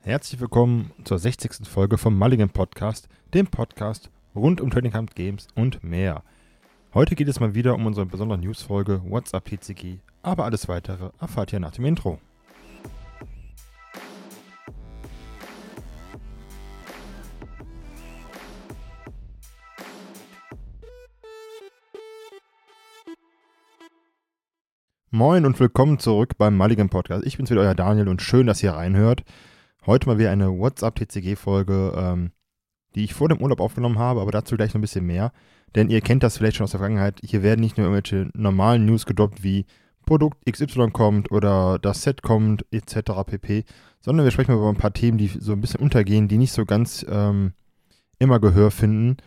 Herzlich willkommen zur 60. Folge vom Mulligan Podcast, dem Podcast rund um Trading Card Games und mehr. Heute geht es mal wieder um unsere besondere Newsfolge WhatsApp PCG, aber alles weitere erfahrt ihr nach dem Intro. Moin und willkommen zurück beim Mulligan Podcast. Ich bin's wieder, euer Daniel und schön, dass ihr reinhört. Heute mal wieder eine WhatsApp-TCG-Folge, ähm, die ich vor dem Urlaub aufgenommen habe, aber dazu gleich noch ein bisschen mehr. Denn ihr kennt das vielleicht schon aus der Vergangenheit. Hier werden nicht nur irgendwelche normalen News gedroppt wie Produkt XY kommt oder das Set kommt etc. pp. Sondern wir sprechen mal über ein paar Themen, die so ein bisschen untergehen, die nicht so ganz ähm, immer Gehör finden.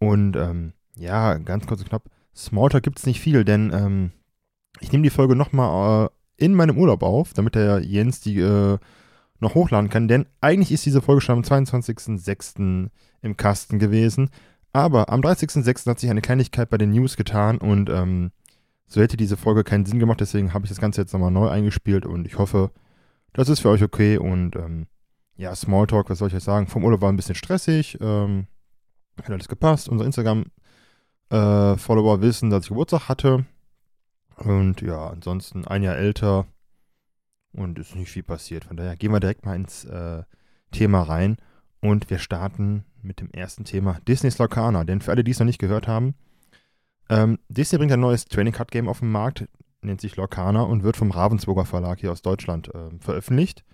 Und ähm, ja, ganz kurz und knapp, Smalltalk gibt es nicht viel, denn ähm, ich nehme die Folge nochmal äh, in meinem Urlaub auf, damit der Jens die äh, noch hochladen kann, denn eigentlich ist diese Folge schon am 22.06. im Kasten gewesen. Aber am 30.06. hat sich eine Kleinigkeit bei den News getan und ähm, so hätte diese Folge keinen Sinn gemacht, deswegen habe ich das Ganze jetzt nochmal neu eingespielt und ich hoffe, das ist für euch okay und ähm, ja, Smalltalk, was soll ich euch sagen? Vom Urlaub war ein bisschen stressig, ähm, hat alles gepasst. Unsere Instagram-Follower äh, wissen, dass ich Geburtstag hatte und ja, ansonsten ein Jahr älter und ist nicht viel passiert. Von daher gehen wir direkt mal ins äh, Thema rein und wir starten mit dem ersten Thema Disney's Locana. Denn für alle, die es noch nicht gehört haben, ähm, Disney bringt ein neues Training Card Game auf den Markt, nennt sich Locana und wird vom Ravensburger Verlag hier aus Deutschland äh, veröffentlicht.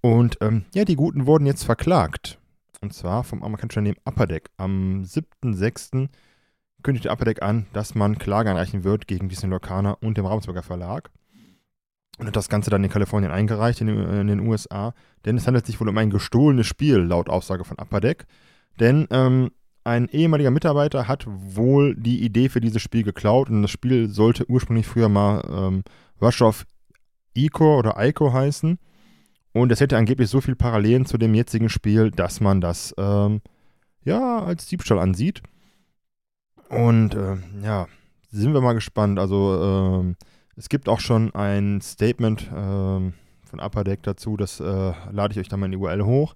Und ähm, ja, die Guten wurden jetzt verklagt. Und zwar vom amerikanischen Unternehmen Upper Deck. Am 7.6 kündigte Upper an, dass man Klage einreichen wird gegen Disney Locana und dem Ravensburger Verlag. Und hat das Ganze dann in Kalifornien eingereicht, in, in, den USA. Denn es handelt sich wohl um ein gestohlenes Spiel, laut Aussage von Upper Deck. Denn ähm, ein ehemaliger Mitarbeiter hat wohl die Idee für dieses Spiel geklaut und das Spiel sollte ursprünglich früher mal ähm, Rush of Ico oder Ico heißen. Und es hätte angeblich so viel Parallelen zu dem jetzigen Spiel, dass man das ähm, ja als Diebstahl ansieht. Und äh, ja, sind wir mal gespannt. Also äh, es gibt auch schon ein Statement äh, von Upper Deck dazu, das äh, lade ich euch dann mal in die URL hoch.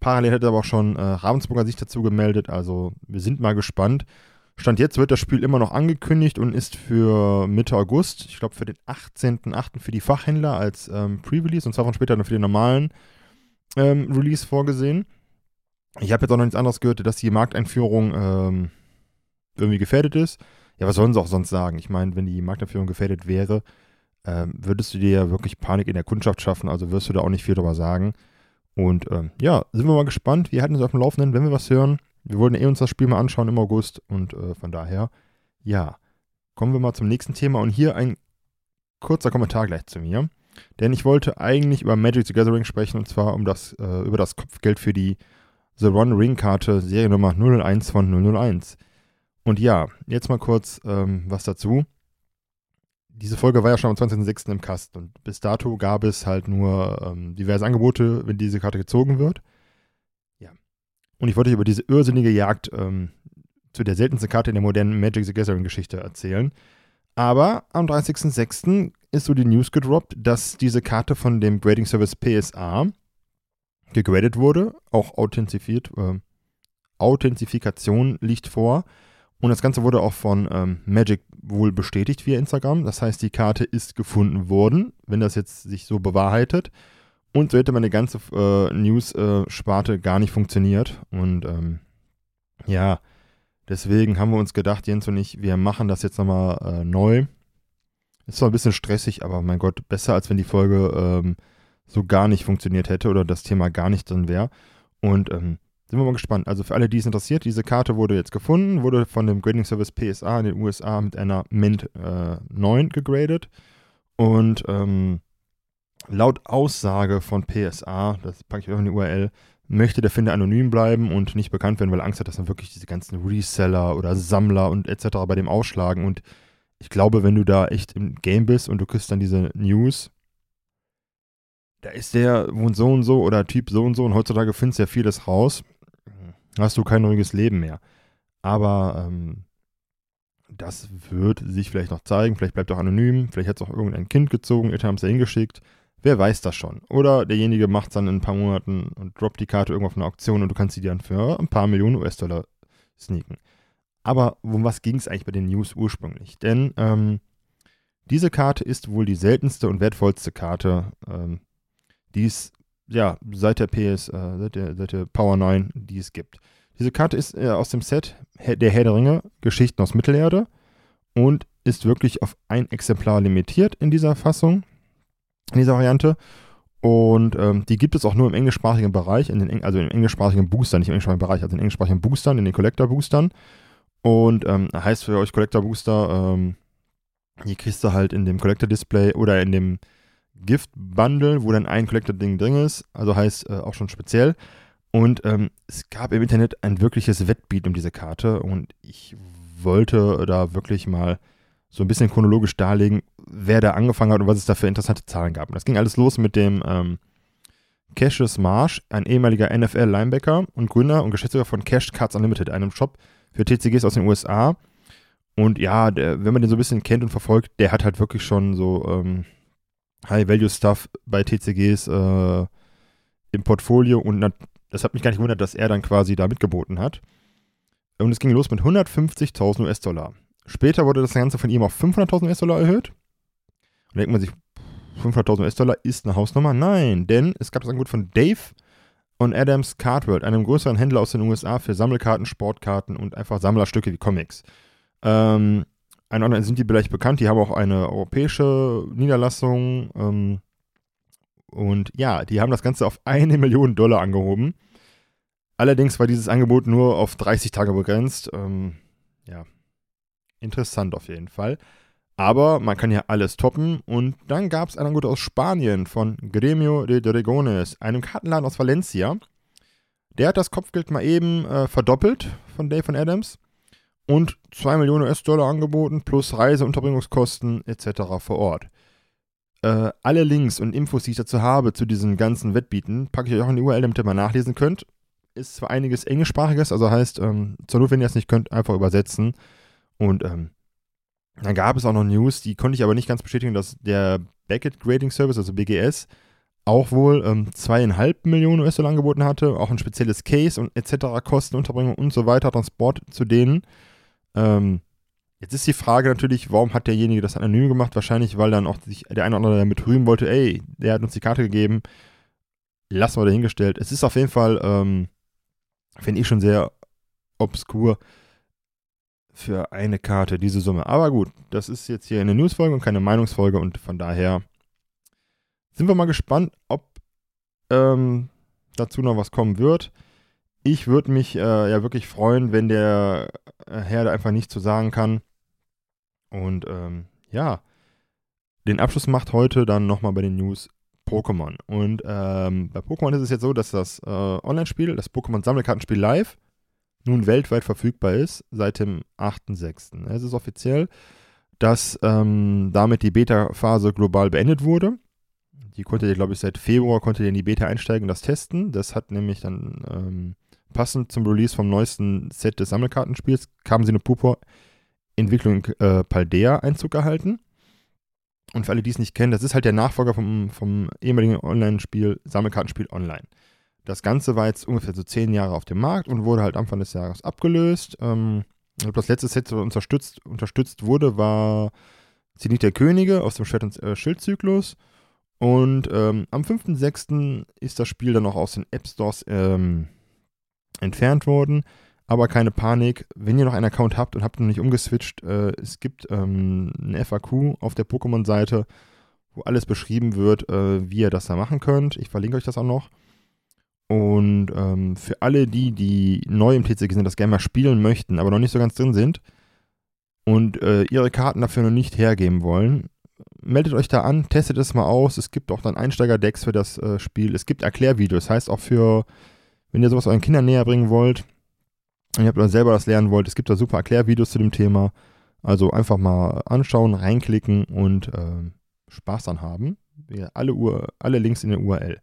Parallel hat aber auch schon äh, Ravensburger sich dazu gemeldet, also wir sind mal gespannt. Stand jetzt wird das Spiel immer noch angekündigt und ist für Mitte August, ich glaube für den 18.08. für die Fachhändler als ähm, Pre-Release und zwar von später dann für den normalen ähm, Release vorgesehen. Ich habe jetzt auch noch nichts anderes gehört, dass die Markteinführung ähm, irgendwie gefährdet ist. Ja, was sollen sie auch sonst sagen? Ich meine, wenn die Markteinführung gefährdet wäre, ähm, würdest du dir ja wirklich Panik in der Kundschaft schaffen, also wirst du da auch nicht viel drüber sagen. Und ähm, ja, sind wir mal gespannt. Wir halten uns auf dem Laufenden, wenn wir was hören. Wir wollten eh uns das Spiel mal anschauen im August und äh, von daher, ja, kommen wir mal zum nächsten Thema und hier ein kurzer Kommentar gleich zu mir. Denn ich wollte eigentlich über Magic the Gathering sprechen und zwar um das, äh, über das Kopfgeld für die The One Ring Karte Seriennummer 001 von 001. Und ja, jetzt mal kurz ähm, was dazu. Diese Folge war ja schon am 20.06. im Kasten und bis dato gab es halt nur ähm, diverse Angebote, wenn diese Karte gezogen wird. Ja. Und ich wollte euch über diese irrsinnige Jagd ähm, zu der seltensten Karte in der modernen Magic the Gathering Geschichte erzählen. Aber am 30.06. ist so die News gedroppt, dass diese Karte von dem Grading Service PSA gegradet wurde, auch authentifiziert. Äh, Authentifikation liegt vor. Und das Ganze wurde auch von ähm, Magic wohl bestätigt via Instagram. Das heißt, die Karte ist gefunden worden, wenn das jetzt sich so bewahrheitet. Und so hätte meine ganze äh, News-Sparte äh, gar nicht funktioniert. Und ähm, ja, deswegen haben wir uns gedacht, Jens und ich, wir machen das jetzt nochmal äh, neu. Ist zwar ein bisschen stressig, aber mein Gott, besser als wenn die Folge ähm, so gar nicht funktioniert hätte oder das Thema gar nicht drin wäre. Und ähm, sind wir mal gespannt. Also für alle, die es interessiert, diese Karte wurde jetzt gefunden, wurde von dem Grading Service PSA in den USA mit einer Mint äh, 9 gegradet. Und ähm, laut Aussage von PSA, das packe ich auch in die URL, möchte der Finder anonym bleiben und nicht bekannt werden, weil er Angst hat, dass dann wirklich diese ganzen Reseller oder Sammler und etc. bei dem ausschlagen. Und ich glaube, wenn du da echt im Game bist und du kriegst dann diese News, da ist der wohnt so und so oder Typ so und so und heutzutage findest du ja vieles raus hast du kein ruhiges Leben mehr. Aber ähm, das wird sich vielleicht noch zeigen. Vielleicht bleibt auch anonym. Vielleicht hat es auch irgendein Kind gezogen. Eltern haben es da hingeschickt. Wer weiß das schon? Oder derjenige macht es dann in ein paar Monaten und droppt die Karte irgendwo auf einer Auktion und du kannst sie dann für ein paar Millionen US-Dollar sneaken. Aber um was ging es eigentlich bei den News ursprünglich? Denn ähm, diese Karte ist wohl die seltenste und wertvollste Karte, ähm, die es ja seit der PS, äh, seit, der, seit der Power 9, die es gibt. Diese Karte ist äh, aus dem Set der Herr der Ringe, Geschichten aus Mittelerde und ist wirklich auf ein Exemplar limitiert in dieser Fassung in dieser Variante. Und ähm, die gibt es auch nur im englischsprachigen Bereich, in den, also im englischsprachigen Booster, nicht im englischsprachigen Bereich, also in den englischsprachigen Boostern, in den Collector-Boostern. Und ähm, heißt für euch Collector-Booster, ähm, die kriegst du halt in dem Collector-Display oder in dem Gift-Bundle, wo dann ein Collector-Ding drin ist. Also heißt äh, auch schon speziell. Und ähm, es gab im Internet ein wirkliches Wettbeat um diese Karte und ich wollte da wirklich mal so ein bisschen chronologisch darlegen, wer da angefangen hat und was es da für interessante Zahlen gab. Und das ging alles los mit dem ähm, Cassius Marsh, ein ehemaliger NFL-Linebacker und Gründer und Geschäftsführer von Cash Cards Unlimited, einem Shop für TCGs aus den USA. Und ja, der, wenn man den so ein bisschen kennt und verfolgt, der hat halt wirklich schon so ähm, High-Value-Stuff bei TCGs äh, im Portfolio und das hat mich gar nicht gewundert, dass er dann quasi da mitgeboten hat. Und es ging los mit 150.000 US-Dollar. Später wurde das Ganze von ihm auf 500.000 US-Dollar erhöht. Und da denkt man sich, 500.000 US-Dollar ist eine Hausnummer? Nein, denn es gab das Angebot von Dave und Adams Cardworld, einem größeren Händler aus den USA für Sammelkarten, Sportkarten und einfach Sammlerstücke wie Comics. Ähm, ein anderen sind die vielleicht bekannt, die haben auch eine europäische Niederlassung. Ähm, und ja, die haben das Ganze auf eine Million Dollar angehoben. Allerdings war dieses Angebot nur auf 30 Tage begrenzt. Ähm, ja, interessant auf jeden Fall. Aber man kann ja alles toppen. Und dann gab es ein Angebot aus Spanien von Gremio de Dragones, einem Kartenladen aus Valencia. Der hat das Kopfgeld mal eben äh, verdoppelt von Dave von Adams und 2 Millionen US-Dollar angeboten plus Reise, Unterbringungskosten etc. vor Ort. Äh, alle Links und Infos, die ich dazu habe, zu diesen ganzen Wettbieten, packe ich euch auch in die URL, damit ihr mal nachlesen könnt. Ist zwar einiges englischsprachiges, also heißt, ähm, zur Not, wenn ihr es nicht könnt, einfach übersetzen. Und ähm, dann gab es auch noch News, die konnte ich aber nicht ganz bestätigen, dass der Beckett Grading Service, also BGS, auch wohl ähm, zweieinhalb Millionen US-Dollar angeboten hatte, auch ein spezielles Case und etc., Kosten, Unterbringung und so weiter, Transport zu denen. Ähm, jetzt ist die Frage natürlich, warum hat derjenige das anonym gemacht? Wahrscheinlich, weil dann auch sich der eine oder andere damit rühmen wollte, ey, der hat uns die Karte gegeben, lassen wir dahingestellt. Es ist auf jeden Fall, ähm, finde ich schon sehr obskur, für eine Karte diese Summe. Aber gut, das ist jetzt hier eine Newsfolge und keine Meinungsfolge und von daher sind wir mal gespannt, ob ähm, dazu noch was kommen wird. Ich würde mich äh, ja wirklich freuen, wenn der äh, Herr da einfach nichts zu sagen kann. Und ähm, ja, den Abschluss macht heute dann nochmal bei den News Pokémon. Und ähm, bei Pokémon ist es jetzt so, dass das äh, Online-Spiel, das Pokémon-Sammelkartenspiel live, nun weltweit verfügbar ist, seit dem 8.6. Es ist offiziell, dass ähm, damit die Beta-Phase global beendet wurde. Die konnte ihr, glaube ich, seit Februar konnte ihr in die Beta einsteigen und das testen. Das hat nämlich dann ähm, passend zum Release vom neuesten Set des Sammelkartenspiels, kam Purpur Entwicklung äh, Paldea Einzug gehalten. Und für alle, die es nicht kennen, das ist halt der Nachfolger vom, vom ehemaligen Online-Spiel Sammelkartenspiel Online. Das Ganze war jetzt ungefähr so zehn Jahre auf dem Markt und wurde halt Anfang des Jahres abgelöst. Ähm, das letzte Set, das unterstützt, unterstützt wurde, war Zenit der Könige aus dem Schwert- und äh, Schildzyklus. Und ähm, am 5.6. ist das Spiel dann auch aus den App Stores ähm, entfernt worden. Aber keine Panik, wenn ihr noch einen Account habt und habt noch nicht umgeswitcht, äh, es gibt ähm, ein FAQ auf der Pokémon-Seite, wo alles beschrieben wird, äh, wie ihr das da machen könnt. Ich verlinke euch das auch noch. Und ähm, für alle die, die neu im TCG sind, das gerne mal spielen möchten, aber noch nicht so ganz drin sind und äh, ihre Karten dafür noch nicht hergeben wollen, meldet euch da an, testet es mal aus. Es gibt auch dann Einsteiger-Decks für das äh, Spiel. Es gibt Erklärvideos, das heißt auch für, wenn ihr sowas euren Kindern näher bringen wollt und ihr habt oder selber das lernen wollt, es gibt da super Erklärvideos zu dem Thema. Also einfach mal anschauen, reinklicken und äh, Spaß dann haben. Alle, Ur alle Links in der URL.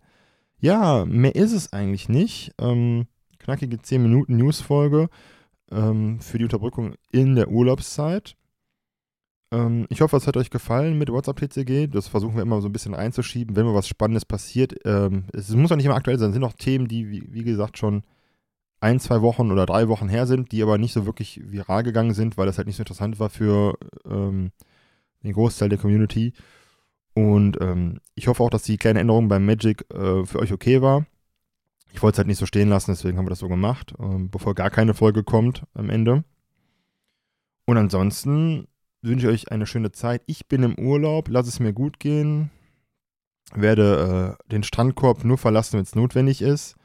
Ja, mehr ist es eigentlich nicht. Ähm, knackige 10 Minuten Newsfolge ähm, für die Unterbrückung in der Urlaubszeit. Ähm, ich hoffe, es hat euch gefallen mit WhatsApp TCG. Das versuchen wir immer so ein bisschen einzuschieben, wenn mal was Spannendes passiert. Ähm, es muss auch nicht immer aktuell sein. Es sind auch Themen, die, wie, wie gesagt, schon ein, zwei Wochen oder drei Wochen her sind, die aber nicht so wirklich viral gegangen sind, weil das halt nicht so interessant war für ähm, den Großteil der Community. Und ähm, ich hoffe auch, dass die kleine Änderung beim Magic äh, für euch okay war. Ich wollte es halt nicht so stehen lassen, deswegen haben wir das so gemacht, ähm, bevor gar keine Folge kommt am Ende. Und ansonsten wünsche euch eine schöne Zeit. Ich bin im Urlaub, lass es mir gut gehen. Werde äh, den Strandkorb nur verlassen, wenn es notwendig ist.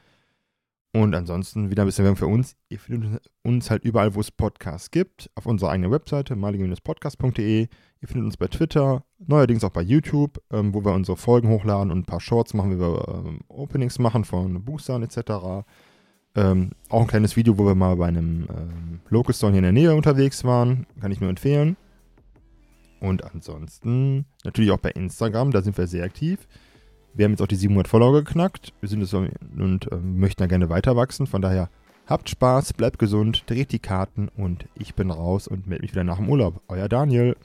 Und ansonsten wieder ein bisschen Werbung für uns. Ihr findet uns halt überall, wo es Podcasts gibt. Auf unserer eigenen Webseite, malige-podcast.de. Ihr findet uns bei Twitter, neuerdings auch bei YouTube, ähm, wo wir unsere Folgen hochladen und ein paar Shorts machen, wie wir ähm, Openings machen von Boostern etc. Ähm, auch ein kleines Video, wo wir mal bei einem ähm, Local Store hier in der Nähe unterwegs waren. Kann ich nur empfehlen. Und ansonsten natürlich auch bei Instagram, da sind wir sehr aktiv. Wir haben jetzt auch die 700 Follower geknackt. Wir sind es und ähm, möchten da gerne weiter wachsen. Von daher habt Spaß, bleibt gesund, dreht die Karten und ich bin raus und melde mich wieder nach dem Urlaub. Euer Daniel.